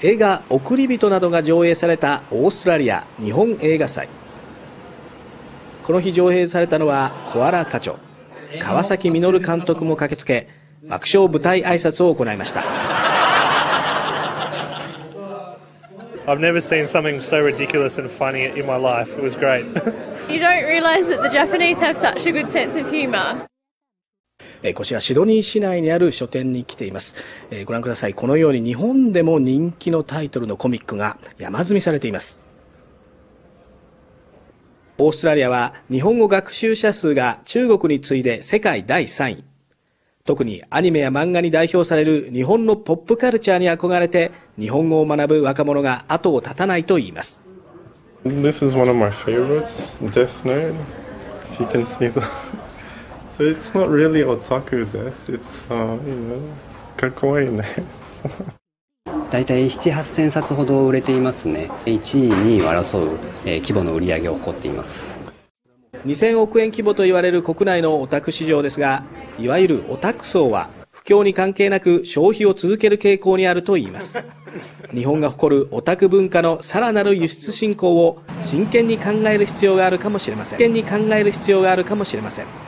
映画「送り人」などが上映されたオーストラリア日本映画祭この日上映されたのはコアラ課長川崎稔監督も駆けつけ爆笑舞台挨拶を行いました I've never seen something so ridiculous and funny in my life. It was great. you don't realise that the Japanese have such a good sense of humour. こちらシドニー市内にある書店に来ています。えご覧ください。このように日本でも人気のタイトルのコミックが山積みされています。オーストラリアは日本語学習者数が中国に次いで世界第3位。特にアニメや漫画に代表される日本のポップカルチャーに憧れて日本語を学ぶ若者が後を絶たないと言います。This is one of my favorites, Death Note. If you can see the So it's not really otaku des. It's, uh, you know, かっこいいね。大体7、8000冊ほど売れていますね。1位、2位を争う、えー、規模の売り上げを誇っています。2000億円規模と言われる国内のオタク市場ですが、いわゆるオタク層は不況に関係なく消費を続ける傾向にあるといいます。日本が誇るオタク文化のさらなる輸出振興を真剣に考える必要があるかもしれません。真剣に考える必要があるかもしれません。